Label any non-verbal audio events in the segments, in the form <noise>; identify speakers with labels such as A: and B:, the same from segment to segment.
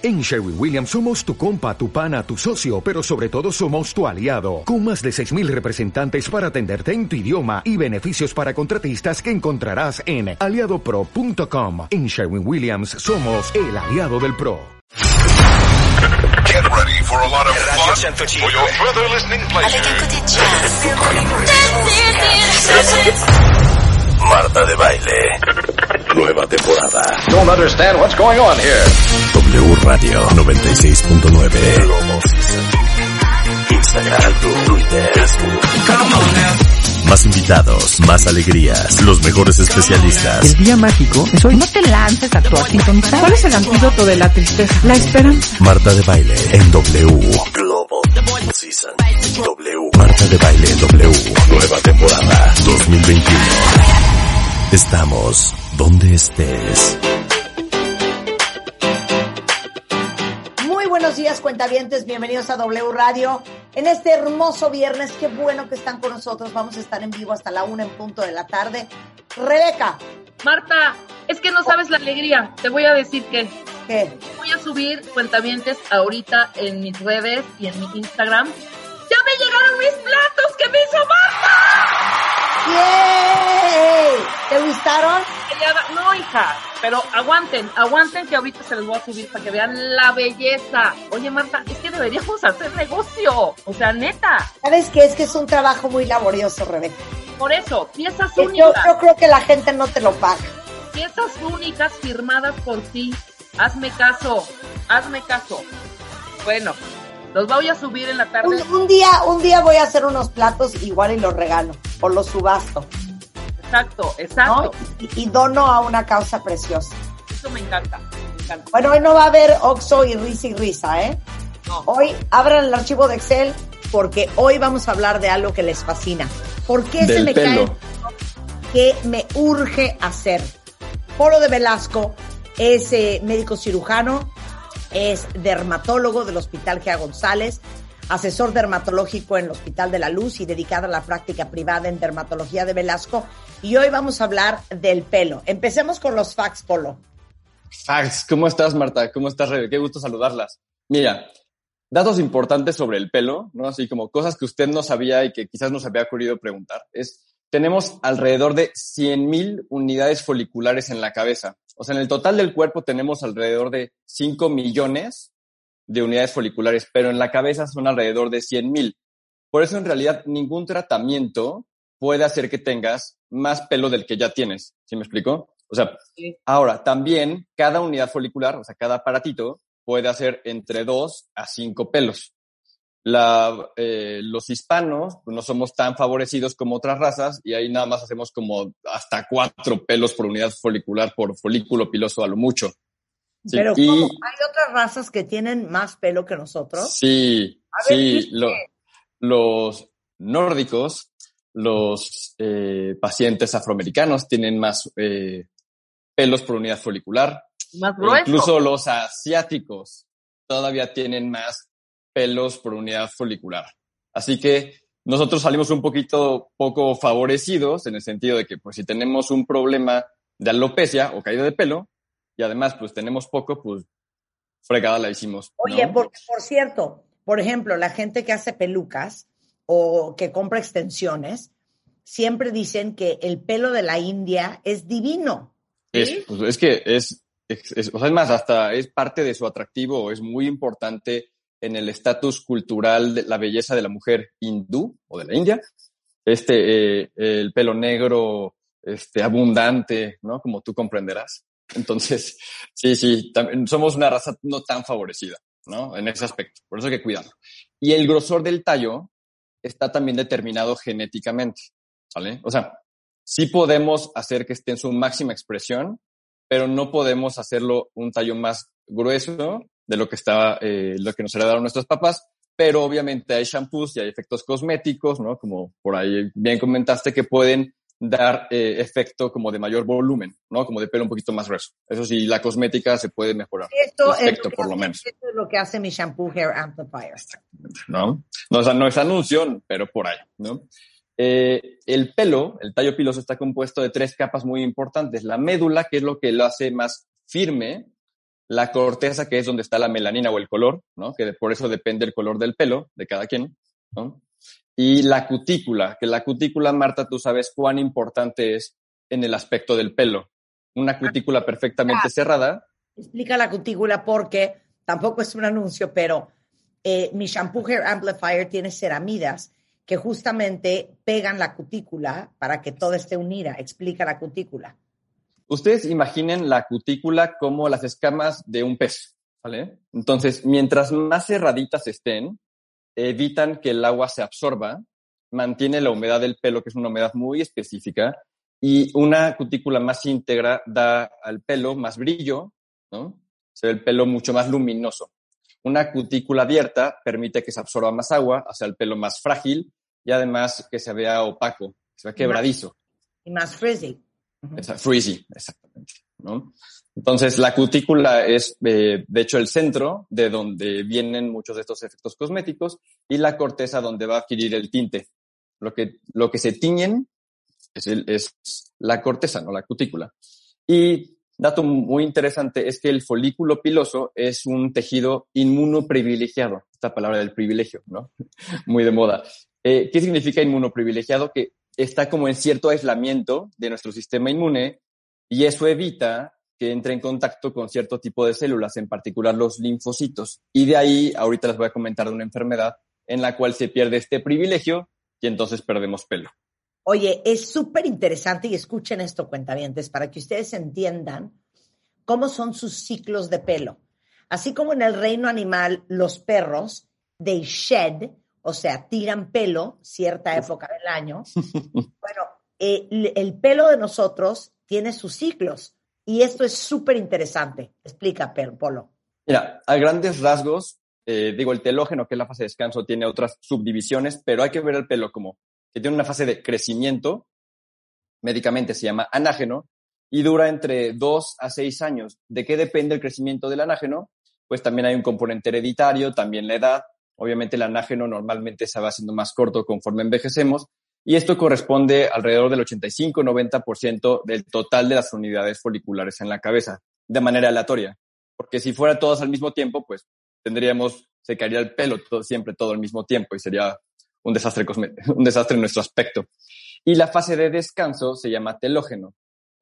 A: En Sherwin Williams somos tu compa, tu pana, tu socio, pero sobre todo somos tu aliado, con más de 6.000 representantes para atenderte en tu idioma y beneficios para contratistas que encontrarás en aliadopro.com. En Sherwin Williams somos el aliado del PRO.
B: Get ready for a lot of fun for your further listening pleasure.
C: Marta de baile. Nueva temporada.
D: Don't understand what's going on here.
C: W Radio 96.9. Instagram, Twitter, Facebook. Más invitados, más alegrías, los mejores especialistas.
E: El día mágico es hoy. No te lances a actuar sin contar. ¿Cuál es el antídoto de la tristeza? La esperanza.
C: Marta de baile en W. Global Season. W. Marta de baile en W. Nueva temporada 2021. Estamos donde estés.
F: Muy buenos días, cuentavientes. Bienvenidos a W Radio. En este hermoso viernes, qué bueno que están con nosotros. Vamos a estar en vivo hasta la una en punto de la tarde. Rebeca,
G: Marta, es que no sabes la alegría. Te voy a decir que
F: ¿qué?
G: voy a subir cuentavientes ahorita en mis redes y en mi Instagram. ¡Ya me llegaron mis platos que me hizo Marta!
F: ¡Yay! ¿Te gustaron?
G: No, hija, pero aguanten, aguanten que ahorita se los voy a subir para que vean la belleza. Oye, Marta, es que deberíamos hacer negocio. O sea, neta.
F: ¿Sabes qué? Es que es un trabajo muy laborioso, Rebeca.
G: Por eso, piezas únicas.
F: yo creo que la gente no te lo paga.
G: Piezas únicas firmadas por ti. Hazme caso, hazme caso. Bueno, los voy a subir en la tarde.
F: Un, un día, un día voy a hacer unos platos igual y los regalo. O los subasto.
G: Exacto,
F: ¿no?
G: exacto.
F: Y, y dono a una causa preciosa.
G: Eso me encanta. Me encanta.
F: Bueno, hoy no va a haber Oxo y risa y risa, ¿eh?
G: No.
F: Hoy abran el archivo de Excel porque hoy vamos a hablar de algo que les fascina. ¿Por qué se me
H: pelo.
F: cae que me urge hacer? Polo de Velasco es eh, médico cirujano, es dermatólogo del Hospital Gea González, asesor dermatológico en el Hospital de la Luz y dedicado a la práctica privada en dermatología de Velasco. Y hoy vamos a hablar del pelo. Empecemos con los facts, Polo.
H: Fax, ¿cómo estás, Marta? ¿Cómo estás, Rebe? Qué gusto saludarlas. Mira, datos importantes sobre el pelo, ¿no? Así como cosas que usted no sabía y que quizás nos había ocurrido preguntar. Es, tenemos alrededor de 100.000 unidades foliculares en la cabeza. O sea, en el total del cuerpo tenemos alrededor de 5 millones de unidades foliculares, pero en la cabeza son alrededor de 100.000. Por eso, en realidad, ningún tratamiento puede hacer que tengas más pelo del que ya tienes. ¿Sí me explico? O sea,
G: Sí.
H: Ahora, también cada unidad folicular, o sea, cada aparatito, puede hacer entre 2 a 5 pelos. La, eh, los hispanos pues, no somos tan favorecidos como otras razas y ahí nada más hacemos como hasta 4 pelos por unidad folicular por folículo piloso a lo mucho. Sí,
F: Pero. ¿Hay otras razas que tienen más pelo que nosotros?
H: Sí,
F: ver,
H: sí, lo- los nórdicos, los eh, pacientes afroamericanos tienen más eh, pelos por unidad folicular.
G: Más
H: E
G: grueso.
H: Incluso los asiáticos todavía tienen más pelos por unidad folicular. Así que nosotros salimos un poquito poco favorecidos en el sentido de que pues si tenemos un problema de alopecia o caída de pelo y además pues tenemos poco, pues fregada la hicimos. ¿no?
F: Oye, porque por cierto, por ejemplo, la gente que hace pelucas o que compra extensiones, siempre dicen que el pelo de la India es divino.
H: Es, pues, es que es, es, es- o sea, es más, hasta es parte de su atractivo, es muy importante en el estatus cultural de la belleza de la mujer hindú o de la India. Este, eh, el pelo negro, este, abundante, ¿no? Como tú comprenderás. Entonces, <laughs> sí, sí, somos una raza no tan favorecida, ¿no? En ese aspecto. Por eso hay que cuidarlo. Y el grosor del tallo está también determinado genéticamente, ¿vale? O sea, sí podemos hacer que esté en su máxima expresión, pero no podemos hacerlo un tallo más grueso de lo que está, eh, lo que nos heredaron nuestros papás. Pero obviamente hay shampoos y hay efectos cosméticos, ¿no? Como por ahí bien comentaste, que pueden dar eh, efecto como de mayor volumen, ¿no? Como de pelo un poquito más grueso. Eso sí, la cosmética se puede mejorar.
F: Esto, es
H: efecto,
F: lo que
H: por lo menos.
F: esto es lo que hace mi shampoo Hair Amplifier.
H: ¿no? No, o sea, no es anuncio, pero por ahí, ¿no? Eh, el pelo, el tallo piloso está compuesto de tres capas muy importantes. La médula, que es lo que lo hace más firme, la corteza, que es donde está la melanina o el color, ¿no? Que por eso depende el color del pelo de cada quien, ¿no? Y la cutícula, que la cutícula, Marta, tú sabes cuán importante es en el aspecto del pelo. Una cutícula perfectamente cerrada.
F: Explica la cutícula porque tampoco es un anuncio, pero eh, mi shampoo hair amplifier tiene ceramidas que justamente pegan la cutícula para que todo esté unida. Explica la cutícula.
H: Ustedes imaginen la cutícula como las escamas de un pez, ¿vale? Entonces, mientras más cerraditas estén, evitan que el agua se absorba, mantiene la humedad del pelo, que es una humedad muy específica, y una cutícula más íntegra da al pelo más brillo, ¿no? Se ve el pelo mucho más luminoso. Una cutícula abierta permite que se absorba más agua, hace el pelo más frágil y además que se vea opaco, que se vea quebradizo.
F: Y más frizzy.
H: Frizzy, exactamente. ¿no? Entonces, la cutícula es, eh, de hecho, el centro de donde vienen muchos de estos efectos cosméticos y la corteza donde va a adquirir el tinte. Lo que, lo que se tiñen es, es la corteza, no la cutícula. Y dato muy interesante es que el folículo piloso es un tejido inmunoprivilegiado. Esta palabra del privilegio, ¿no? <laughs> muy de moda. Eh, ¿Qué significa inmunoprivilegiado? Que está como en cierto aislamiento de nuestro sistema inmune y eso evita que entre en contacto con cierto tipo de células, en particular los linfocitos. Y de ahí, ahorita les voy a comentar de una enfermedad en la cual se pierde este privilegio y entonces perdemos pelo.
F: Oye, es súper interesante y escuchen esto, cuentavientes, para que ustedes entiendan cómo son sus ciclos de pelo. Así como en el reino animal, los perros, they shed, o sea, tiran pelo cierta época del año. <laughs> bueno, eh, el pelo de nosotros tiene sus ciclos y esto es súper interesante. Explica, Polo.
H: Mira, a grandes rasgos, eh, digo, el telógeno, que es la fase de descanso, tiene otras subdivisiones, pero hay que ver el pelo como que tiene una fase de crecimiento, médicamente se llama anágeno, y dura entre dos a seis años. ¿De qué depende el crecimiento del anágeno? Pues también hay un componente hereditario, también la edad. Obviamente el anágeno normalmente se va haciendo más corto conforme envejecemos, y esto corresponde alrededor del 85-90% del total de las unidades foliculares en la cabeza, de manera aleatoria. Porque si fuera todas al mismo tiempo, pues tendríamos, se caería el pelo siempre todo al mismo tiempo y sería un desastre, <laughs> un desastre en nuestro aspecto. Y la fase de descanso se llama telógeno,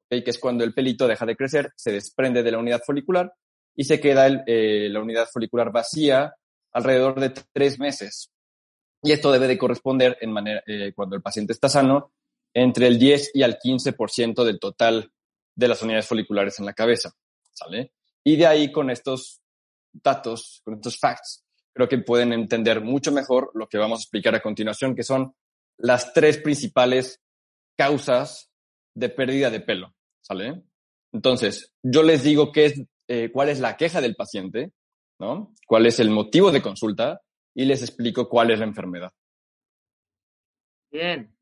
H: que es cuando el pelito deja de crecer, se desprende de la unidad folicular y se queda eh, la unidad folicular vacía alrededor de tres meses. Y esto debe de corresponder en manera, eh, cuando el paciente está sano entre el 10 y al 15% del total de las unidades foliculares en la cabeza, ¿sale? Y de ahí con estos datos, con estos facts, creo que pueden entender mucho mejor lo que vamos a explicar a continuación, que son las tres principales causas de pérdida de pelo, ¿sale? Entonces, yo les digo qué es, eh, cuál es la queja del paciente, ¿no? ¿Cuál es el motivo de consulta? y les explico cuál es la enfermedad.
G: Bien.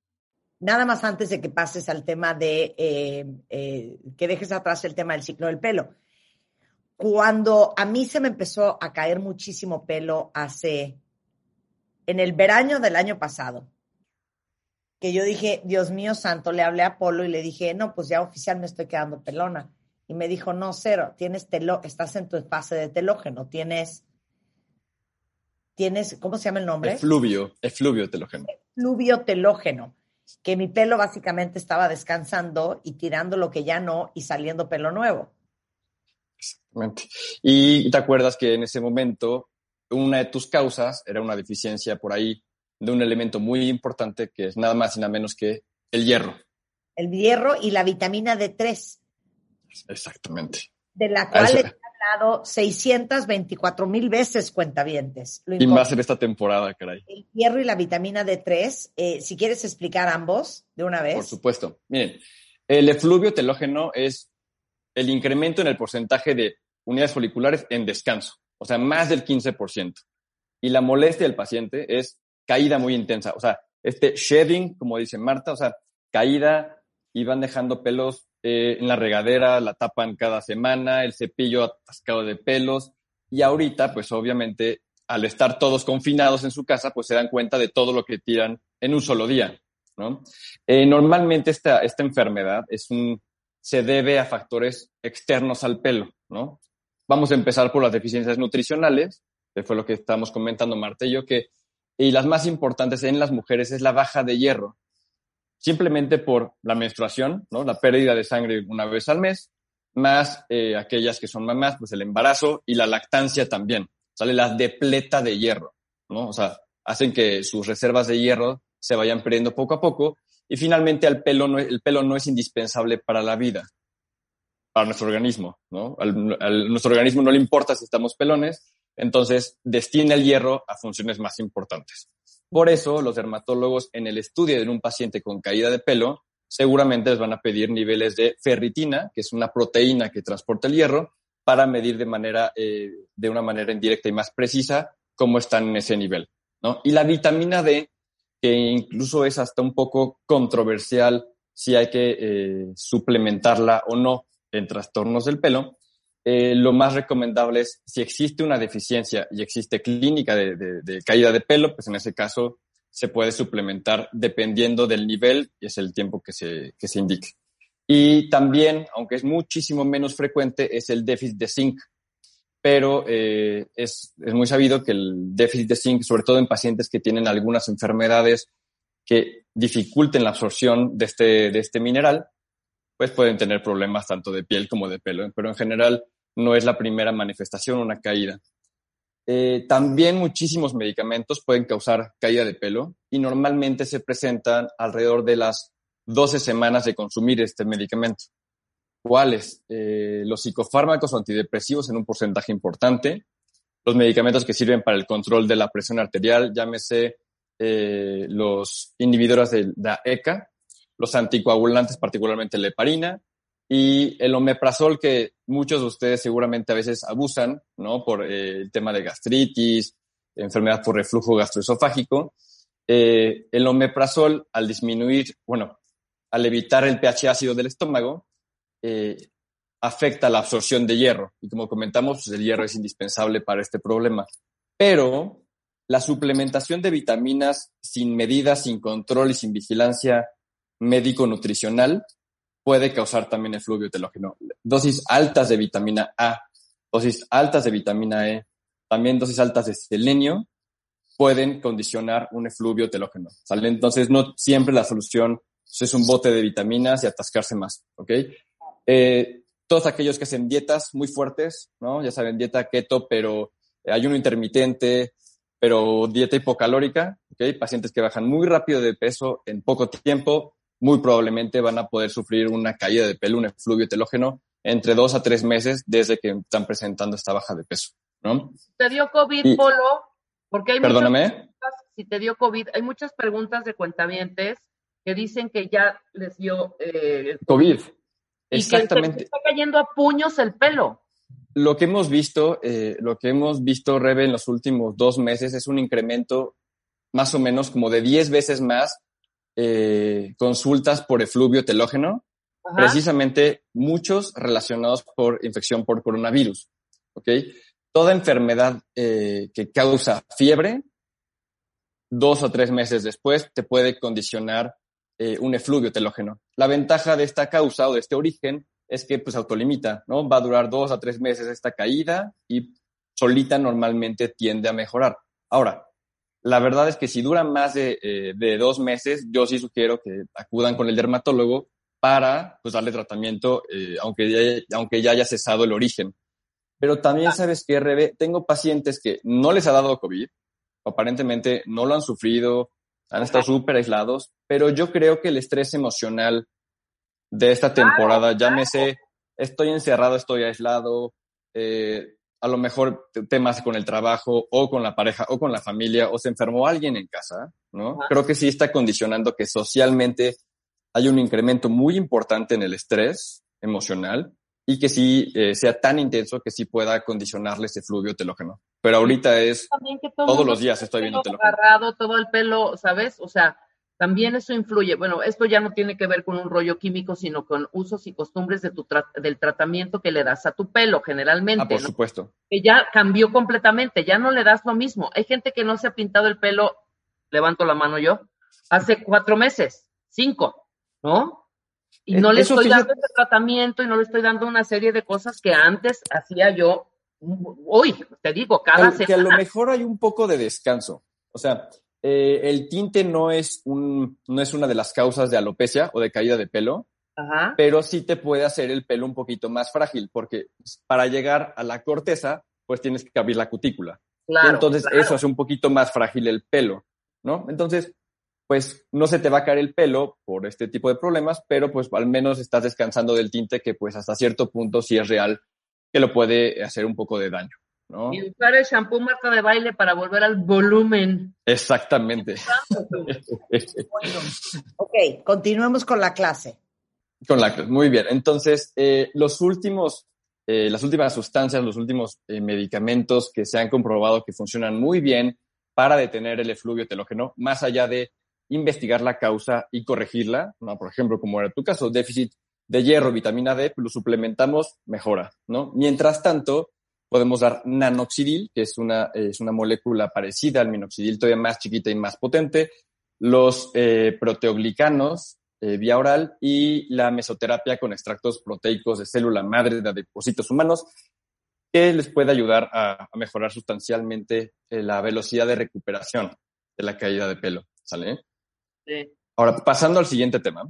F: Nada más antes de que pases al tema de eh, eh, que dejes atrás el tema del ciclo del pelo. Cuando a mí se me empezó a caer muchísimo pelo hace, en el verano del año pasado, que yo dije, Dios mío santo, le hablé a Polo y le dije, no, pues ya oficial me estoy quedando pelona. Y me dijo, no, cero, tienes telo, estás en tu fase de telógeno, tienes tienes, ¿cómo se llama el nombre?
H: Efluvio, efluvio telógeno.
F: Efluvio telógeno, que mi pelo básicamente estaba descansando y tirando lo que ya no y saliendo pelo nuevo.
H: Exactamente. Y te acuerdas que en ese momento una de tus causas era una deficiencia por ahí de un elemento muy importante que es nada más y nada menos que el hierro.
F: El hierro y la vitamina D3.
H: Exactamente.
F: De la cual 624 mil veces cuentavientes.
H: y más en esta temporada, caray.
F: El hierro y la vitamina D3, eh, si quieres explicar ambos de una vez.
H: Por supuesto. Miren, el efluvio telógeno es el incremento en el porcentaje de unidades foliculares en descanso, o sea, más del 15%. Y la molestia del paciente es caída muy intensa, o sea, este shedding, como dice Marta, o sea, caída y van dejando pelos eh, en la regadera, la tapan cada semana, el cepillo atascado de pelos. Y ahorita, pues obviamente, al estar todos confinados en su casa, pues se dan cuenta de todo lo que tiran en un solo día, ¿no? Eh, normalmente esta, esta enfermedad es un, se debe a factores externos al pelo, ¿no? vamos a empezar por las deficiencias nutricionales, que fue lo que estábamos comentando Marta y yo, que, y las más importantes en las mujeres es la baja de hierro, simplemente por la menstruación, ¿no? la pérdida de sangre una vez al mes, más eh, aquellas que son mamás, pues el embarazo y la lactancia también. Sale las depleta de hierro, ¿no? O sea, hacen que sus reservas de hierro se vayan perdiendo poco a poco y finalmente el pelo no, es indispensable para la vida, para nuestro organismo, ¿no? A nuestro organismo no le importa si estamos pelones, entonces destina el hierro a funciones más importantes. Por eso, los dermatólogos en el estudio de un paciente con caída de pelo seguramente les van a pedir niveles de ferritina, que es una proteína que transporta el hierro, para medir de manera, eh, de una manera indirecta y más precisa cómo están en ese nivel, ¿no? Y la vitamina D, que incluso es hasta un poco controversial si hay que eh, suplementarla o no en trastornos del pelo, eh, lo más recomendable es si existe una deficiencia y existe clínica de, caída de pelo, pues en ese caso se puede suplementar dependiendo del nivel y es el tiempo que se, que se indique. Y también, aunque es muchísimo menos frecuente, es el déficit de zinc. Pero eh, es, es muy sabido que el déficit de zinc, sobre todo en pacientes que tienen algunas enfermedades que dificulten la absorción de este, de este mineral, pues pueden tener problemas tanto de piel como de pelo. Pero en general, no es la primera manifestación, una caída. Eh, también muchísimos medicamentos pueden causar caída de pelo y normalmente se presentan alrededor de las 12 semanas de consumir este medicamento. ¿Cuáles? Eh, los psicofármacos o antidepresivos en un porcentaje importante, los medicamentos que sirven para el control de la presión arterial, llámese eh, los inhibidores de la ECA, los anticoagulantes, particularmente la heparina, y el omeprazol, que muchos de ustedes seguramente a veces abusan, ¿no? Por eh, el tema de gastritis, enfermedad por reflujo gastroesofágico. Eh, el omeprazol, al disminuir, bueno, al evitar el pH ácido del estómago, eh, afecta la absorción de hierro. Y como comentamos, pues, el hierro es indispensable para este problema. Pero la suplementación de vitaminas sin medidas, sin control y sin vigilancia médico-nutricional puede causar también efluvio telógeno. Dosis altas de vitamina A, dosis altas de vitamina E, también dosis altas de selenio pueden condicionar un efluvio telógeno. Entonces, no siempre la solución es un bote de vitaminas y atascarse más. Eh, todos aquellos que hacen dietas muy fuertes, ¿no? Ya saben, dieta keto, pero ayuno intermitente, pero dieta hipocalórica. Pacientes que bajan muy rápido de peso en poco tiempo, muy probablemente van a poder sufrir una caída de pelo, un efluvio telógeno, entre dos a tres meses desde que están presentando esta baja de peso, ¿no?
G: ¿Te dio COVID, Polo? Porque hay
H: Perdóname.
G: si te dio COVID, hay muchas preguntas de cuentavientes que dicen que ya les dio
H: eh, COVID. Exactamente.
G: Y que está cayendo a puños el pelo.
H: Lo que hemos visto, eh, lo que hemos visto, Rebe, en los últimos dos meses es un incremento más o menos como de 10 veces más eh, consultas por efluvio telógeno, precisamente muchos relacionados por infección por coronavirus. ¿Ok? Toda enfermedad eh, que causa fiebre, dos o tres meses después, te puede condicionar eh, un efluvio telógeno. La ventaja de esta causa o de este origen es que pues autolimita, ¿no? Va a durar dos a tres meses esta caída y solita normalmente tiende a mejorar. Ahora, la verdad es que si dura más de, eh, dos meses, yo sí sugiero que acudan con el dermatólogo para pues, darle tratamiento, eh, aunque, ya, aunque ya haya cesado el origen. Pero también sabes que, RB, tengo pacientes que no les ha dado COVID, aparentemente no lo han sufrido, han estado súper aislados, pero yo creo que el estrés emocional de esta temporada, llámese, estoy encerrado, estoy aislado, eh, a lo mejor temas con el trabajo o con la pareja o con la familia o se enfermó alguien en casa, ¿no? Creo que sí está condicionando que socialmente hay un incremento muy importante en el estrés emocional y que sí eh, sea tan intenso que sí pueda condicionarle ese fluvio telógeno. Pero ahorita es todos los días estoy viendo telógeno.
G: Agarrado, todo el pelo, ¿sabes? O sea, también eso influye. Bueno, esto ya no tiene que ver con un rollo químico, sino con usos y costumbres de tu del tratamiento que le das a tu pelo, generalmente. Ah,
H: por supuesto.
G: Que ya cambió completamente, ya no le das lo mismo. Hay gente que no se ha pintado el pelo, levanto la mano yo, hace cuatro meses, cinco, ¿no? Y eh, no le estoy dando ese tratamiento y no le estoy dando una serie de cosas que antes hacía yo Hoy, te digo, cada
H: que, que a lo mejor hay un poco de descanso. O sea, eh, el tinte no es, un, no es una de las causas de alopecia o de caída de pelo, pero sí te puede hacer el pelo un poquito más frágil, porque para llegar a la corteza, pues tienes que abrir la cutícula. entonces eso hace un poquito más frágil el pelo, ¿no? Entonces, pues no se te va a caer el pelo por este tipo de problemas, pero pues al menos estás descansando del tinte que pues hasta cierto punto sí es real que lo puede hacer un poco de daño. ¿No?
G: Y usar el shampoo marca de baile para volver al volumen.
H: Exactamente. <laughs>
F: ok, continuemos con la clase.
H: Con la clase, muy bien. Entonces, eh, los últimos, eh, las últimas sustancias, los últimos eh, medicamentos que se han comprobado que funcionan muy bien para detener el efluvio telógeno, más allá de investigar la causa y corregirla, ¿no? por ejemplo, como era tu caso, déficit de hierro, vitamina D, pues lo suplementamos, mejora, ¿no? Mientras tanto, podemos dar nanoxidil, que es una, es una molécula parecida al minoxidil, todavía más chiquita y más potente, los eh, proteoglicanos eh, vía oral y la mesoterapia con extractos proteicos de célula madre de depósitos humanos, que les puede ayudar a, mejorar sustancialmente eh, la velocidad de recuperación de la caída de pelo, ¿sale? Sí. Ahora, pasando al siguiente tema.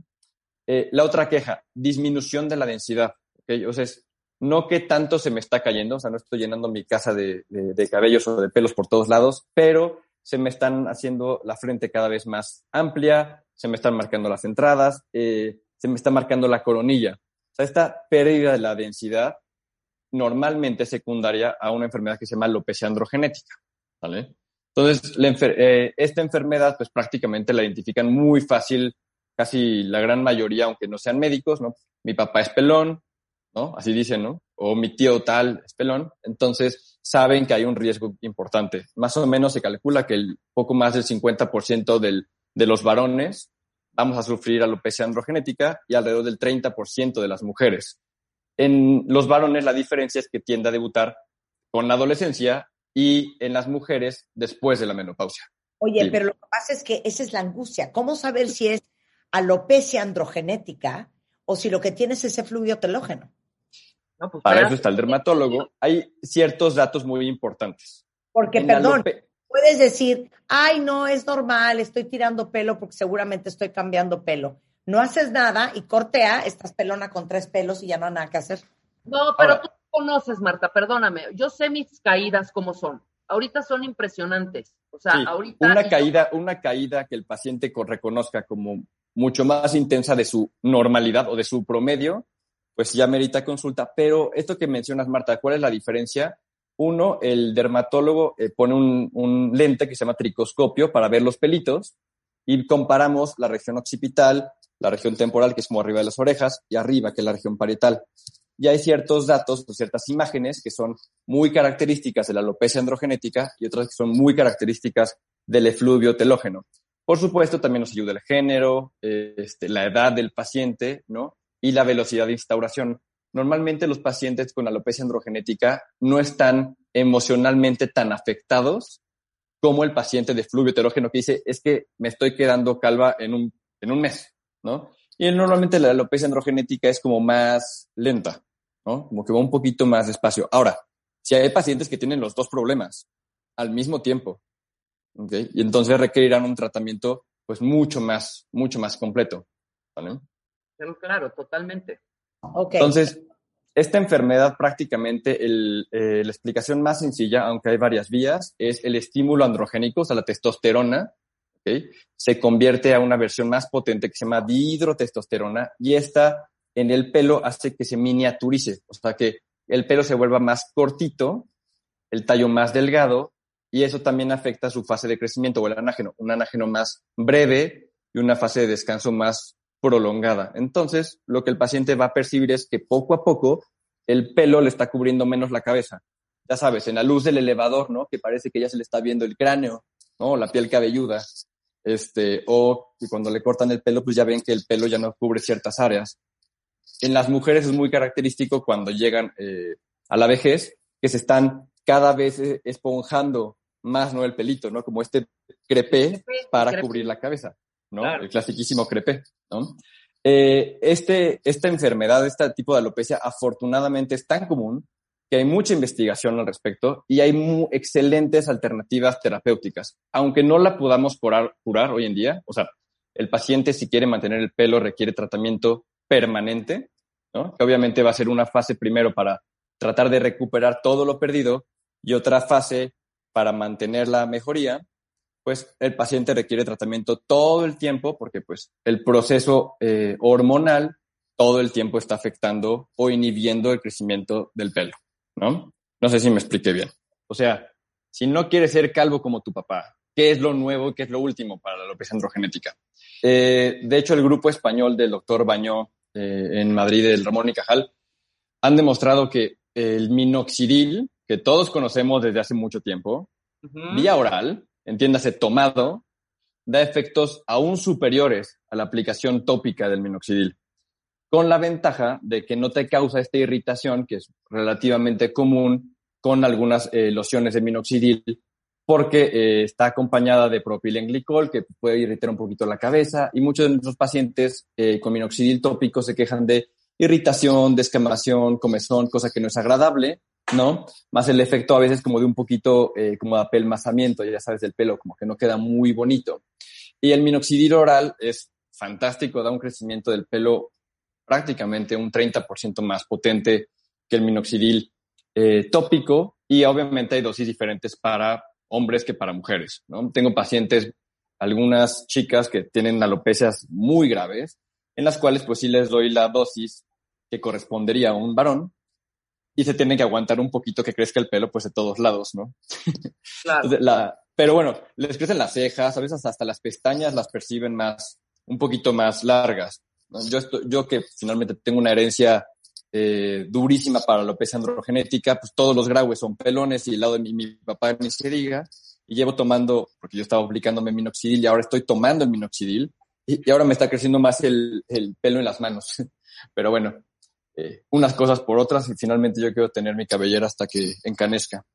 H: Eh, la otra queja, disminución de la densidad. ¿okay? O sea, es, no que tanto se me está cayendo, o sea, no estoy llenando mi casa de, cabellos o de pelos por todos lados, pero se me están haciendo la frente cada vez más amplia, se me están marcando las entradas, eh, se me está marcando la coronilla. O sea, esta pérdida de la densidad normalmente es secundaria a una enfermedad que se llama alopecia androgenética. ¿vale? Entonces, eh, esta enfermedad, pues prácticamente la identifican muy fácil casi la gran mayoría, aunque no sean médicos, ¿no? Mi papá es pelón, ¿no? Así dicen, ¿no? O mi tío tal es pelón. Entonces, saben que hay un riesgo importante. Más o menos se calcula que el poco más del 50% del, de los varones vamos a sufrir alopecia androgenética y alrededor del 30% de las mujeres. En los varones la diferencia es que tiende a debutar con la adolescencia y en las mujeres después de la menopausia.
F: Oye, pero lo que pasa es que esa es la angustia. ¿Cómo saber si es alopecia androgenética o si lo que tienes es efluvio telógeno.
H: Pues Para eso está el dermatólogo. Hay ciertos datos muy importantes.
F: Porque, perdón, puedes decir, ay, no, es normal, estoy tirando pelo porque seguramente estoy cambiando pelo. No haces nada y cortea, estás pelona con tres pelos y ya no hay nada que hacer.
G: No, pero tú conoces, Marta, perdóname. Yo sé mis caídas como son. Ahorita son impresionantes. O sea, ahorita.
H: Una caída, una caída que el paciente reconozca como mucho más intensa de su normalidad o de su promedio, pues ya merita consulta. Pero esto que mencionas, Marta, ¿cuál es la diferencia? Uno, el dermatólogo eh, pone un, lente que se llama tricoscopio para ver los pelitos y comparamos la región occipital, la región temporal, que es como arriba de las orejas, y arriba, que es la región parietal. Y hay ciertos datos ciertas imágenes que son muy características de la alopecia androgenética y otras que son muy características del efluvio telógeno. Por supuesto, también nos ayuda el género, este, la edad del paciente, ¿no? Y la velocidad de instauración. Normalmente los pacientes con alopecia androgenética no están emocionalmente tan afectados como el paciente de fluvio heterógeno que dice, es que me estoy quedando calva en un, en un mes, ¿no? Y normalmente la alopecia androgenética es como más lenta, ¿no? Como que va un poquito más despacio. Ahora, si hay pacientes que tienen los dos problemas al mismo tiempo, ¿okay? Y entonces requerirán un tratamiento pues mucho más, mucho más completo. ¿vale?
G: Claro, totalmente.
F: Okay.
H: Entonces, esta enfermedad prácticamente, el, eh, la explicación más sencilla, aunque hay varias vías, es el estímulo androgénico, o sea, la testosterona, ¿okay? se convierte a una versión más potente que se llama dihidrotestosterona y esta en el pelo hace que se miniaturice, o sea, que el pelo se vuelva más cortito, el tallo más delgado y eso también afecta su fase de crecimiento o el anágeno, un anágeno más breve y una fase de descanso más prolongada. Entonces, lo que el paciente va a percibir es que poco a poco el pelo le está cubriendo menos la cabeza. Ya sabes, en la luz del elevador, ¿no? Que parece que ya se le está viendo el cráneo, ¿no? La piel cabelluda. Este, o que cuando le cortan el pelo, pues ya ven que el pelo ya no cubre ciertas áreas. En las mujeres es muy característico cuando llegan eh, a la vejez, que se están cada vez eh, esponjando más, ¿no? El pelito, ¿no? Como este crepé para cubrir la cabeza, ¿no? El clasiquísimo crepé, ¿no? Eh, este, esta enfermedad, este tipo de alopecia, afortunadamente es tan común que hay mucha investigación al respecto y hay excelentes alternativas terapéuticas, aunque no la podamos curar, curar hoy en día. O sea, el paciente si quiere mantener el pelo requiere tratamiento permanente, ¿no? que obviamente va a ser una fase primero para tratar de recuperar todo lo perdido y otra fase para mantener la mejoría, pues el paciente requiere tratamiento todo el tiempo porque pues el proceso eh, hormonal todo el tiempo está afectando o inhibiendo el crecimiento del pelo, ¿no? No sé si me expliqué bien. O sea, si no quieres ser calvo como tu papá, ¿qué es lo nuevo, qué es lo último para la alopecia androgenética? Eh, de hecho, el grupo español del doctor Bañó eh, en Madrid, el Ramón y Cajal, han demostrado que el minoxidil, que todos conocemos desde hace mucho tiempo, vía oral, entiéndase tomado, da efectos aún superiores a la aplicación tópica del minoxidil con la ventaja de que no te causa esta irritación, que es relativamente común con algunas eh, lociones de minoxidil, porque eh, está acompañada de propilenglicol, que puede irritar un poquito la cabeza, y muchos de nuestros pacientes eh, con minoxidil tópico se quejan de irritación, descamación, comezón, cosa que no es agradable, ¿no? Más el efecto a veces como de un poquito como de apelmazamiento, ya sabes, del pelo, como que no queda muy bonito. Y el minoxidil oral es fantástico, da un crecimiento del pelo prácticamente un 30% más potente que el minoxidil eh, tópico y obviamente hay dosis diferentes para hombres que para mujeres. ¿no? Tengo pacientes, algunas chicas que tienen alopecias muy graves, en las cuales pues sí les doy la dosis que correspondería a un varón y se tiene que aguantar un poquito que crezca el pelo pues de todos lados, ¿no? <laughs> Claro. la, pero bueno, les crecen las cejas, a veces hasta las pestañas las perciben más, un poquito más largas. Yo, yo que finalmente tengo una herencia eh, durísima para la alopecia androgenética, pues todos los graves son pelones y el lado de mi, mi papá ni se diga. Y llevo tomando, porque yo estaba aplicándome minoxidil y ahora estoy tomando el minoxidil y, ahora me está creciendo más el, el, pelo en las manos. <laughs> Pero bueno, eh, unas cosas por otras y finalmente yo quiero tener mi cabellera hasta que encanezca.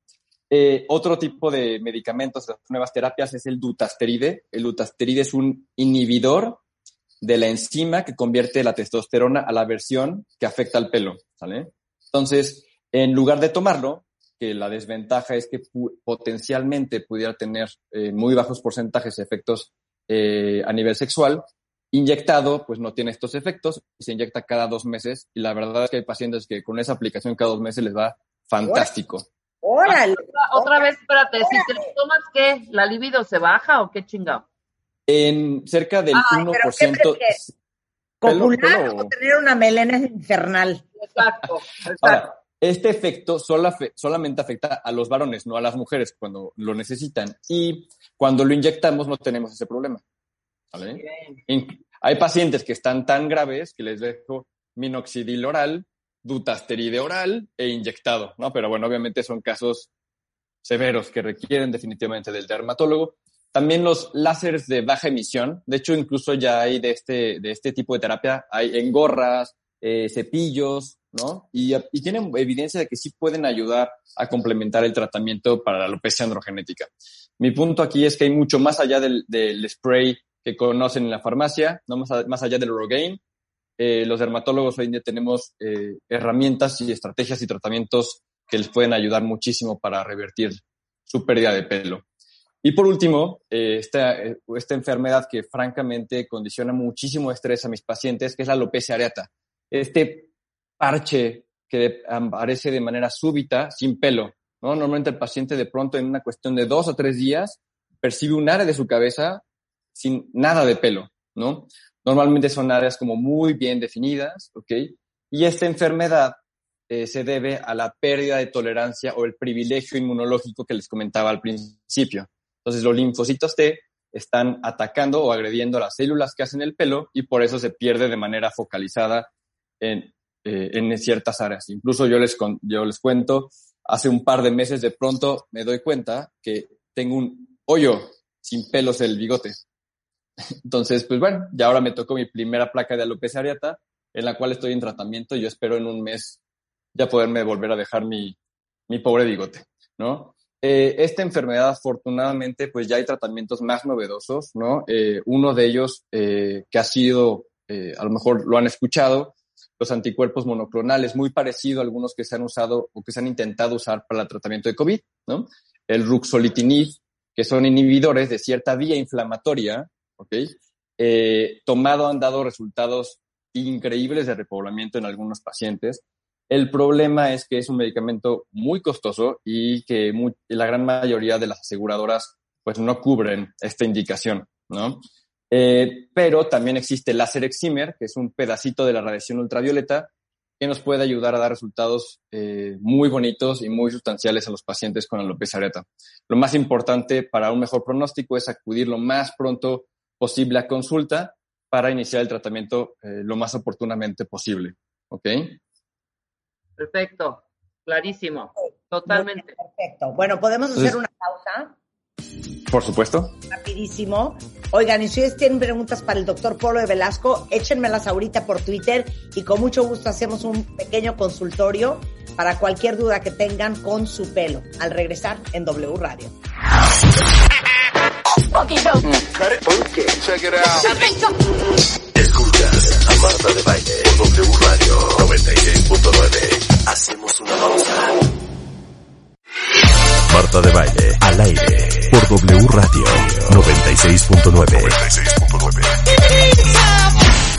H: Eh, otro tipo de medicamentos, las nuevas terapias, es el dutasteride. El dutasteride es un inhibidor de la enzima que convierte la testosterona a la versión que afecta al pelo, ¿sale? Entonces, en lugar de tomarlo, que la desventaja es que potencialmente pudiera tener eh, muy bajos porcentajes de efectos eh, a nivel sexual, inyectado, pues no tiene estos efectos y se inyecta cada dos meses. Y la verdad es que hay pacientes que con esa aplicación cada dos meses les va fantástico.
F: ¡Órale!
G: Otra, vez, espérate, si te tomas, ¿qué? ¿La libido se baja o qué chingado?
H: en cerca del 1%.
F: ¿Copular o tener una melena infernal?
G: Exacto, exacto.
H: este efecto solamente afecta a los varones, no a las mujeres cuando lo necesitan. Y cuando lo inyectamos no tenemos ese problema. Hay pacientes que están tan graves que les dejo minoxidil oral, dutasteride oral e inyectado, ¿no? Pero bueno, obviamente son casos severos que requieren definitivamente del dermatólogo. También los láseres de baja emisión, de hecho incluso ya hay de este, de este tipo de terapia, hay en gorras, eh, cepillos, ¿no? Y, y, tienen evidencia de que sí pueden ayudar a complementar el tratamiento para la alopecia androgenética. Mi punto aquí es que hay mucho más allá del, del spray que conocen en la farmacia, no más, más allá del Rogaine. Eh, los dermatólogos hoy en día tenemos eh, herramientas y estrategias y tratamientos que les pueden ayudar muchísimo para revertir su pérdida de pelo. Y por último, eh, esta, eh, esta enfermedad que francamente condiciona muchísimo estrés a mis pacientes, que es la alopecia areata. Este parche que aparece de manera súbita, sin pelo. ¿no? Normalmente el paciente de pronto en una cuestión de dos o tres días percibe un área de su cabeza sin nada de pelo, ¿no? Normalmente son áreas como muy bien definidas, ¿ok? Y esta enfermedad eh, se debe a la pérdida de tolerancia o el privilegio inmunológico que les comentaba al principio. Entonces los linfocitos T están atacando o agrediendo las células que hacen el pelo y por eso se pierde de manera focalizada en, eh, en ciertas áreas. Incluso yo les, yo les cuento, hace un par de meses de pronto me doy cuenta que tengo un hoyo sin pelos en el bigote. Entonces, pues bueno, ya ahora me tocó mi primera placa de alopecia areata, en la cual estoy en tratamiento y yo espero en un mes ya poderme volver a dejar mi, mi pobre bigote, ¿no? Eh, esta enfermedad, afortunadamente, pues ya hay tratamientos más novedosos, ¿no? Eh, uno de ellos, eh, que ha sido, a lo mejor lo han escuchado, los anticuerpos monoclonales, muy parecido a algunos que se han usado o que se han intentado usar para el tratamiento de COVID, ¿no? El ruxolitinib, que son inhibidores de cierta vía inflamatoria, ¿ok? Eh, tomado han dado resultados increíbles de repoblamiento en algunos pacientes. El problema es que es un medicamento muy costoso y que la gran mayoría de las aseguradoras pues no cubren esta indicación, ¿no? Eh, pero también existe el láser excimer, que es un pedacito de la radiación ultravioleta que nos puede ayudar a dar resultados eh, muy bonitos y muy sustanciales a los pacientes con alopecia areata. Lo más importante para un mejor pronóstico es acudir lo más pronto posible a consulta para iniciar el tratamiento eh, lo más oportunamente posible. ¿Ok?
G: Perfecto, clarísimo, totalmente.
F: Perfecto. Bueno, podemos hacer una pausa.
H: Por supuesto.
F: Rapidísimo. Oigan, y si ustedes tienen preguntas para el doctor Polo de Velasco, échenmelas ahorita por Twitter y con mucho gusto hacemos un pequeño consultorio para cualquier duda que tengan con su pelo. Al regresar en W Radio.
C: Escuchas a Marta de Baile W Radio 96.9. Hacemos una pausa. Marta de Baile, al aire, por W Radio 96.9.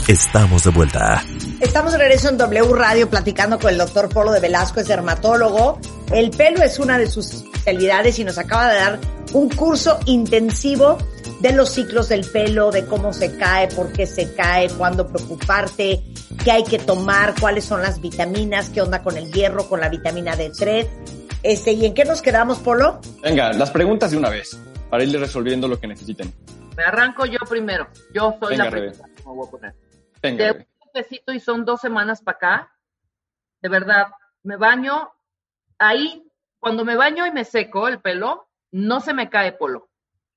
C: Estamos de vuelta.
F: Estamos de regreso en W Radio platicando con el doctor Polo de Velasco, es dermatólogo. El pelo es una de sus especialidades y nos acaba de dar un curso intensivo de los ciclos del pelo, de cómo se cae, por qué se cae, cuándo preocuparte, qué hay que tomar, cuáles son las vitaminas, qué onda con el hierro, con la vitamina D3 este, ¿Y en qué nos quedamos, Polo?
H: Venga, las preguntas de una vez, para irle resolviendo lo que necesiten.
G: Me arranco yo primero. Yo soy la primera. Me voy a poner. Venga, de un besito y son dos semanas para acá. De verdad, me baño. Ahí, cuando me baño y me seco el pelo, no se me cae polo.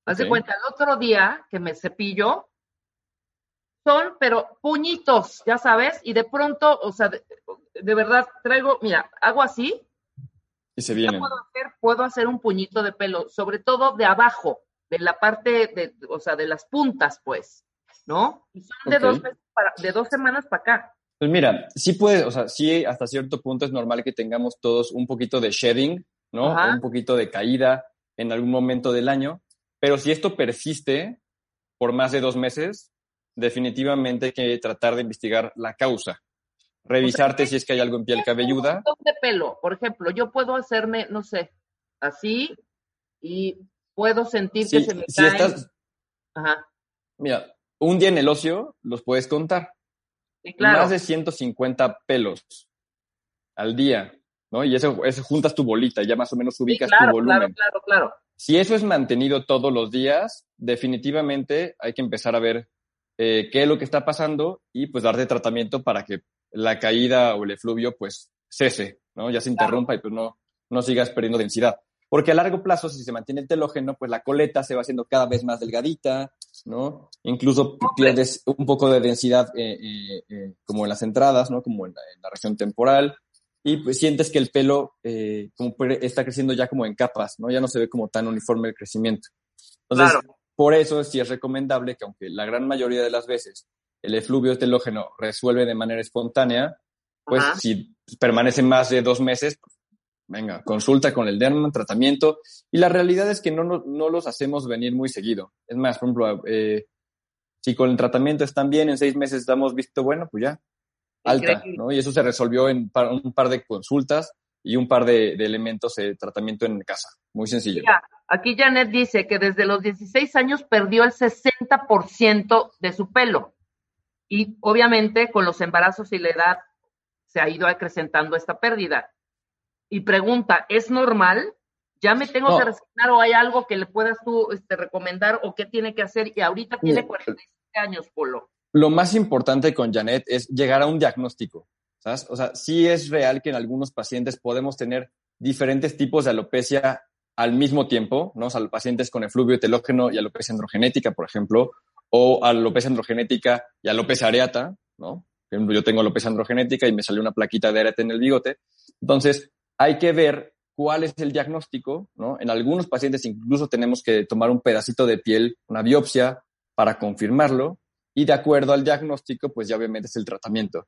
G: Haz cuenta, el otro día que me cepillo, son, pero puñitos, ya sabes, y de pronto, o sea, de verdad, traigo, mira, hago así
H: y se vienen.
G: Puedo hacer, puedo hacer un puñito de pelo, sobre todo de abajo, de la parte, de, o sea, de las puntas, pues, ¿no? Y son de, dos, para, de dos semanas para acá.
H: Pues mira, sí puede, o sea, sí hasta cierto punto es normal que tengamos todos un poquito de shedding, ¿no? Un poquito de caída en algún momento del año, pero si esto persiste por más de dos meses, definitivamente hay que tratar de investigar la causa revisarte si es que hay algo en piel cabelluda.
G: de pelo, por ejemplo, yo puedo hacerme, no sé, así y puedo sentir que se me si Estás...
H: Ajá. Mira, un día en el ocio los puedes contar. Sí, claro. Más de 150 pelos al día, ¿no? Y eso, eso juntas tu bolita, ya más o menos ubicas tu volumen.
G: Claro, claro, claro.
H: Si eso es mantenido todos los días, definitivamente hay que empezar a ver eh, qué es lo que está pasando y pues darte tratamiento para que la caída o el efluvio pues cese, ¿no? Ya se interrumpa y pues no, no sigas perdiendo densidad. Porque a largo plazo, si se mantiene el telógeno, pues la coleta se va haciendo cada vez más delgadita, ¿no? Incluso pierdes un poco de densidad eh, eh, eh, como en las entradas, ¿no? Como en la, región temporal. Y pues sientes que el pelo como está creciendo ya como en capas, ¿no? Ya no se ve como tan uniforme el crecimiento. Entonces, por eso sí es recomendable que aunque la gran mayoría de las veces el efluvio telógeno resuelve de manera espontánea, pues si permanece más de dos meses, pues, venga, consulta con el derma, tratamiento. Y la realidad es que no, no, los hacemos venir muy seguido. Es más, por ejemplo, eh, si con el tratamiento están bien, en seis meses damos visto bueno, pues ya, alta, ¿no? Y eso se resolvió en un par de consultas y un par de, elementos de tratamiento en casa. Muy sencillo.
G: aquí Janet dice que desde los 16 años perdió el 60% de su pelo. Y obviamente con los embarazos y la edad se ha ido acrecentando esta pérdida. Y pregunta, ¿es normal? ¿Ya me tengo que resignar o hay algo que le puedas tú este, recomendar o qué tiene que hacer? Y ahorita tiene 47 años, Polo.
H: Lo más importante con Janet es llegar a un diagnóstico. ¿sabes? O sea, sí es real que en algunos pacientes podemos tener diferentes tipos de alopecia al mismo tiempo, ¿no? O sea, pacientes con efluvio telógeno y alopecia androgenética, por ejemplo, o alopecia androgenética y alopecia areata, ¿no? Por ejemplo, yo tengo alopecia androgenética y me salió una plaquita de areata en el bigote. Entonces, hay que ver cuál es el diagnóstico, ¿no? En algunos pacientes incluso tenemos que tomar un pedacito de piel, una biopsia, para confirmarlo, y de acuerdo al diagnóstico, pues ya obviamente es el tratamiento.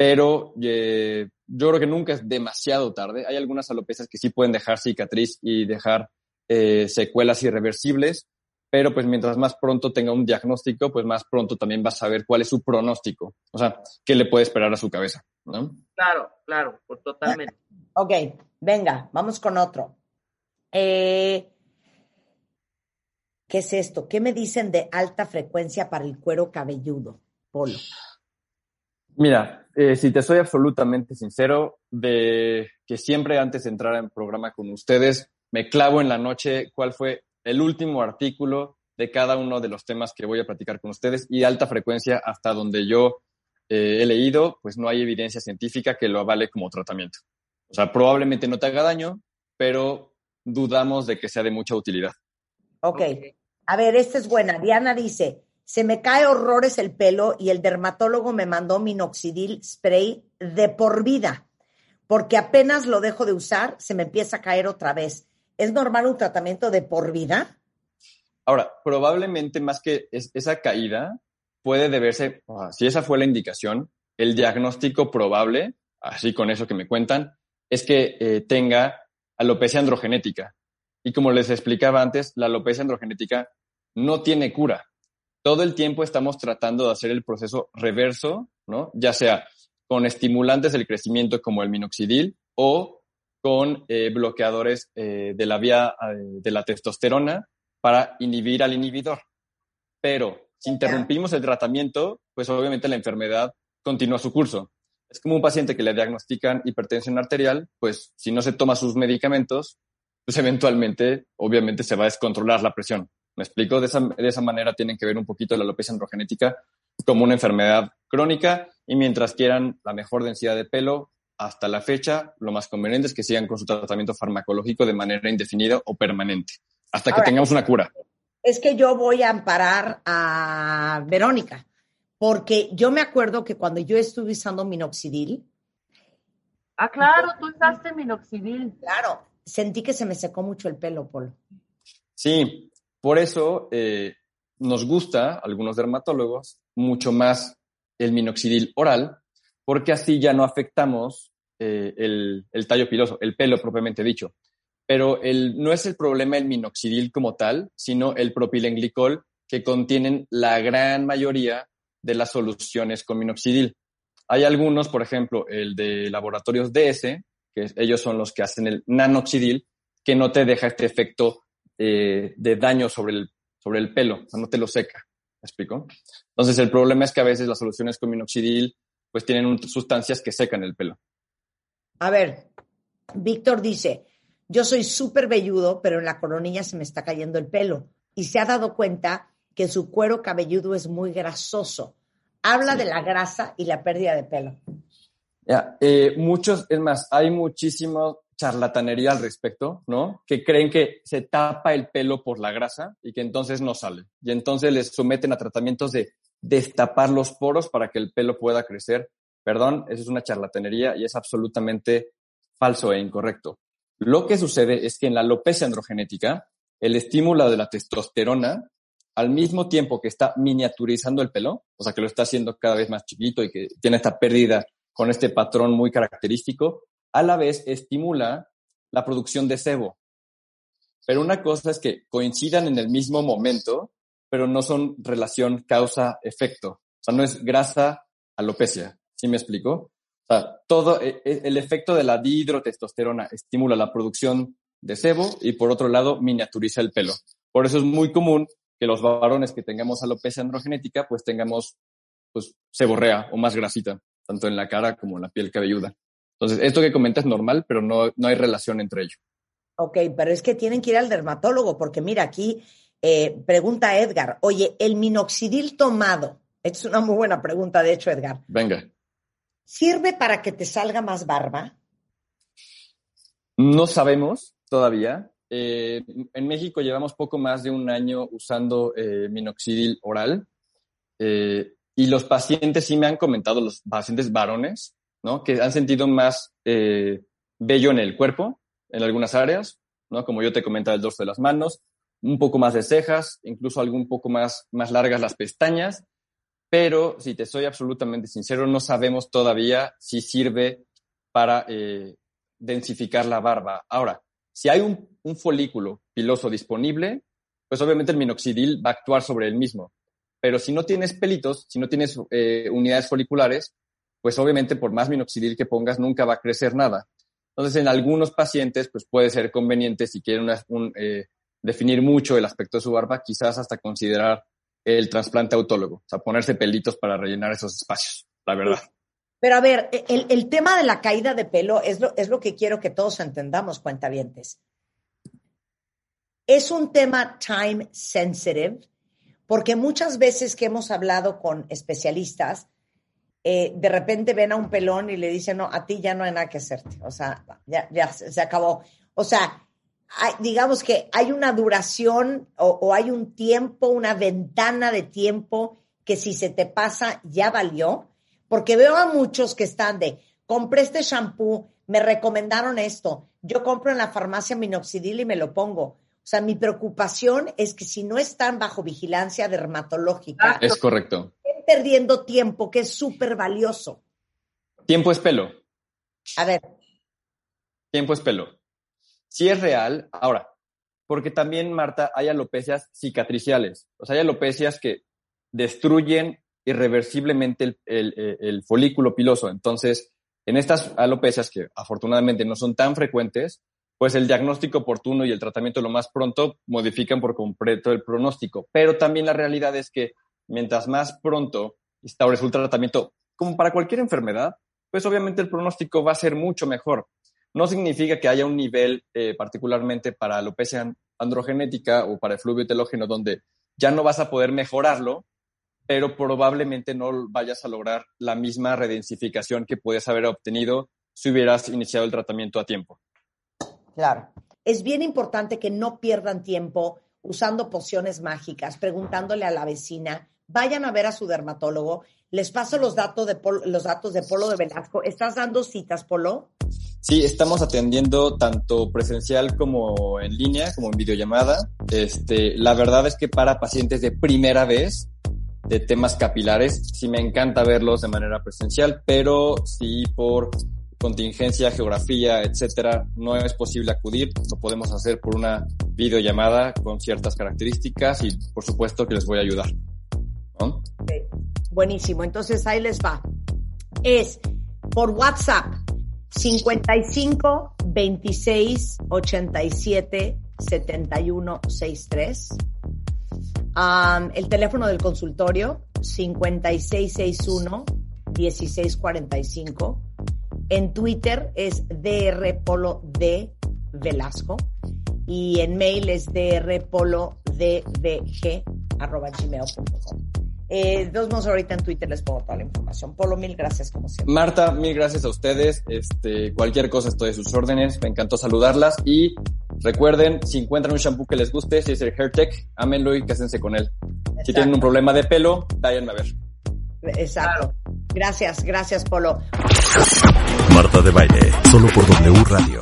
H: pero eh, yo creo que nunca es demasiado tarde. Hay algunas alopecias que sí pueden dejar cicatriz y dejar eh, secuelas irreversibles, pero pues mientras más pronto tenga un diagnóstico, pues más pronto también va a saber cuál es su pronóstico, o sea, qué le puede esperar a su cabeza, ¿no?
G: Claro, claro, pues totalmente.
F: Ok, venga, vamos con otro. Eh, ¿Qué es esto? ¿Qué me dicen de alta frecuencia para el cuero cabelludo, Polo?
H: Mira, eh, si te soy absolutamente sincero, de que siempre antes de entrar en programa con ustedes, me clavo en la noche cuál fue el último artículo de cada uno de los temas que voy a platicar con ustedes y alta frecuencia hasta donde yo eh, he leído, pues no hay evidencia científica que lo avale como tratamiento. O sea, probablemente no te haga daño, pero dudamos de que sea de mucha utilidad.
F: Ok. A ver, esta es buena. Diana dice, se me cae horrores el pelo y el dermatólogo me mandó minoxidil spray de por vida, porque apenas lo dejo de usar, se me empieza a caer otra vez. ¿Es normal un tratamiento de por vida?
H: Ahora, probablemente más que esa caída puede deberse, si esa fue la indicación, el diagnóstico probable, así con eso que me cuentan, es que eh, tenga alopecia androgenética. Y como les explicaba antes, la alopecia androgenética no tiene cura todo el tiempo estamos tratando de hacer el proceso reverso, ¿no? Ya sea con estimulantes del crecimiento como el minoxidil o con eh, bloqueadores eh, de la vía de la testosterona para inhibir al inhibidor. Pero si interrumpimos el tratamiento, pues obviamente la enfermedad continúa su curso. Es como un paciente que le diagnostican hipertensión arterial, pues si no se toma sus medicamentos, pues eventualmente, obviamente, se va a descontrolar la presión. ¿Me explico? De esa, de esa manera tienen que ver un poquito la alopecia androgenética como una enfermedad crónica y mientras quieran la mejor densidad de pelo, hasta la fecha, lo más conveniente es que sigan con su tratamiento farmacológico de manera indefinida o permanente, hasta que tengamos una cura.
F: Es que yo voy a amparar a Verónica, porque yo me acuerdo que cuando yo estuve usando minoxidil.
G: Ah, claro, tú usaste minoxidil.
F: Claro, sentí que se me secó mucho el pelo, Polo.
H: Sí, por eso eh, nos gusta, algunos dermatólogos, mucho más el minoxidil oral, porque así ya no afectamos eh, el, tallo piloso, el pelo propiamente dicho. Pero el, no es el problema el minoxidil como tal, sino el propilenglicol que contienen la gran mayoría de las soluciones con minoxidil. Hay algunos, por ejemplo, el de laboratorios DS, que ellos son los que hacen el nanoxidil, que no te deja este efecto eh, de daño sobre el, sobre el pelo, no te lo seca. ¿Me explico? Entonces, el problema es que a veces las soluciones con minoxidil pues tienen sustancias que secan el pelo.
F: A ver, Víctor dice, yo soy súper velludo, pero en la coronilla se me está cayendo el pelo y se ha dado cuenta que su cuero cabelludo es muy grasoso. Habla de la grasa y la pérdida de pelo.
H: Eh, muchos, es más, hay muchísimos charlatanería al respecto, ¿no? Que creen que se tapa el pelo por la grasa y que entonces no sale. Y entonces les someten a tratamientos de destapar los poros para que el pelo pueda crecer. Perdón, eso es una charlatanería y es absolutamente falso e incorrecto. Lo que sucede es que en la alopecia androgenética, el estímulo de la testosterona, al mismo tiempo que está miniaturizando el pelo, o sea, que lo está haciendo cada vez más chiquito y que tiene esta pérdida con este patrón muy característico, a la vez estimula la producción de sebo. Pero una cosa es que coincidan en el mismo momento, pero no son relación causa-efecto. O sea, no es grasa alopecia. ¿Sí me explico? O sea, todo e, e, el efecto de la dihidrotestosterona estimula la producción de sebo y por otro lado miniaturiza el pelo. Por eso es muy común que los varones que tengamos alopecia androgenética pues tengamos pues seborrea o más grasita, tanto en la cara como en la piel cabelluda. Entonces, esto que comentas es normal, pero no, no hay relación entre ellos.
F: Ok, pero es que tienen que ir al dermatólogo, porque mira, aquí eh, pregunta Edgar, oye, el minoxidil tomado, es una muy buena pregunta, de hecho, Edgar.
H: Venga.
F: ¿Sirve para que te salga más barba?
H: No sabemos todavía. Eh, en México llevamos poco más de un año usando eh, minoxidil oral y los pacientes sí me han comentado, los pacientes varones, ¿no? Que han sentido más eh, vello en el cuerpo, en algunas áreas, ¿no? Como yo te comentaba, el dorso de las manos, un poco más de cejas, incluso algo un poco más, más largas las pestañas, pero si te soy absolutamente sincero, no sabemos todavía si sirve para eh, densificar la barba. Ahora, si hay un, folículo piloso disponible, pues obviamente el minoxidil va a actuar sobre el mismo. Pero si no tienes pelitos, si no tienes eh, unidades foliculares, pues obviamente por más minoxidil que pongas nunca va a crecer nada. Entonces, en algunos pacientes, pues puede ser conveniente si quieren eh, definir mucho el aspecto de su barba, quizás hasta considerar el trasplante autólogo, o sea, ponerse pelitos para rellenar esos espacios, la verdad.
F: Pero a ver, el, el, tema de la caída de pelo es lo, es lo que quiero que todos entendamos, cuentavientes. Es un tema time sensitive, porque muchas veces que hemos hablado con especialistas, eh, de repente ven a un pelón y le dicen, no, a ti ya no hay nada que hacerte. O sea, ya, se acabó. O sea, digamos que hay una duración o, o, hay un tiempo, una ventana de tiempo que si se te pasa ya valió porque veo a muchos que están de, compré este shampoo, me recomendaron esto, yo compro en la farmacia minoxidil y me lo pongo. O sea, mi preocupación es que si no están bajo vigilancia dermatológica,
H: es correcto.
F: Estén perdiendo tiempo, que es súper valioso.
H: Tiempo es pelo.
F: A ver.
H: Tiempo es pelo. Si es real, ahora, porque también, Marta, hay alopecias cicatriciales. O sea, hay alopecias que destruyen irreversiblemente el, folículo piloso. Entonces, en estas alopecias que afortunadamente no son tan frecuentes, pues el diagnóstico oportuno y el tratamiento lo más pronto modifican por completo el pronóstico. Pero también la realidad es que mientras más pronto instaures un tratamiento, como para cualquier enfermedad, pues obviamente el pronóstico va a ser mucho mejor. No significa que haya un nivel eh, particularmente para alopecia androgenética o para el fluvio telógeno donde ya no vas a poder mejorarlo, pero probablemente no vayas a lograr la misma redensificación que puedes haber obtenido si hubieras iniciado el tratamiento a tiempo.
F: Claro. Es bien importante que no pierdan tiempo usando pociones mágicas, preguntándole a la vecina, vayan a ver a su dermatólogo. Les paso los datos de Polo, los datos de Polo de Velasco. ¿Estás dando citas, Polo?
H: Sí, estamos atendiendo tanto presencial como en línea, como en videollamada. Este, la verdad es que para pacientes de primera vez de temas capilares. Sí me encanta verlos de manera presencial, pero si por contingencia, geografía, etcétera, no es posible acudir, lo podemos hacer por una videollamada con ciertas características y por supuesto que les voy a ayudar.
F: Buenísimo, entonces ahí les va. Es por WhatsApp 55 26 87 71 63 el teléfono del consultorio, 5661-1645. En Twitter es DR Polo de Velasco. Y en mail es drpolodvg.gmail.com. Eh, dos más ahorita en Twitter les pongo toda la información. Polo, mil gracias como siempre.
H: Marta, mil gracias a ustedes. Este, cualquier cosa estoy a sus órdenes. Me encantó saludarlas y recuerden, si encuentran un shampoo que les guste, si es el HairTech, ámenlo y cásense con él. Si tienen un problema de pelo, váyanme a ver.
F: Exacto. Gracias, gracias Polo.
C: Marta de Baile, solo por W Radio.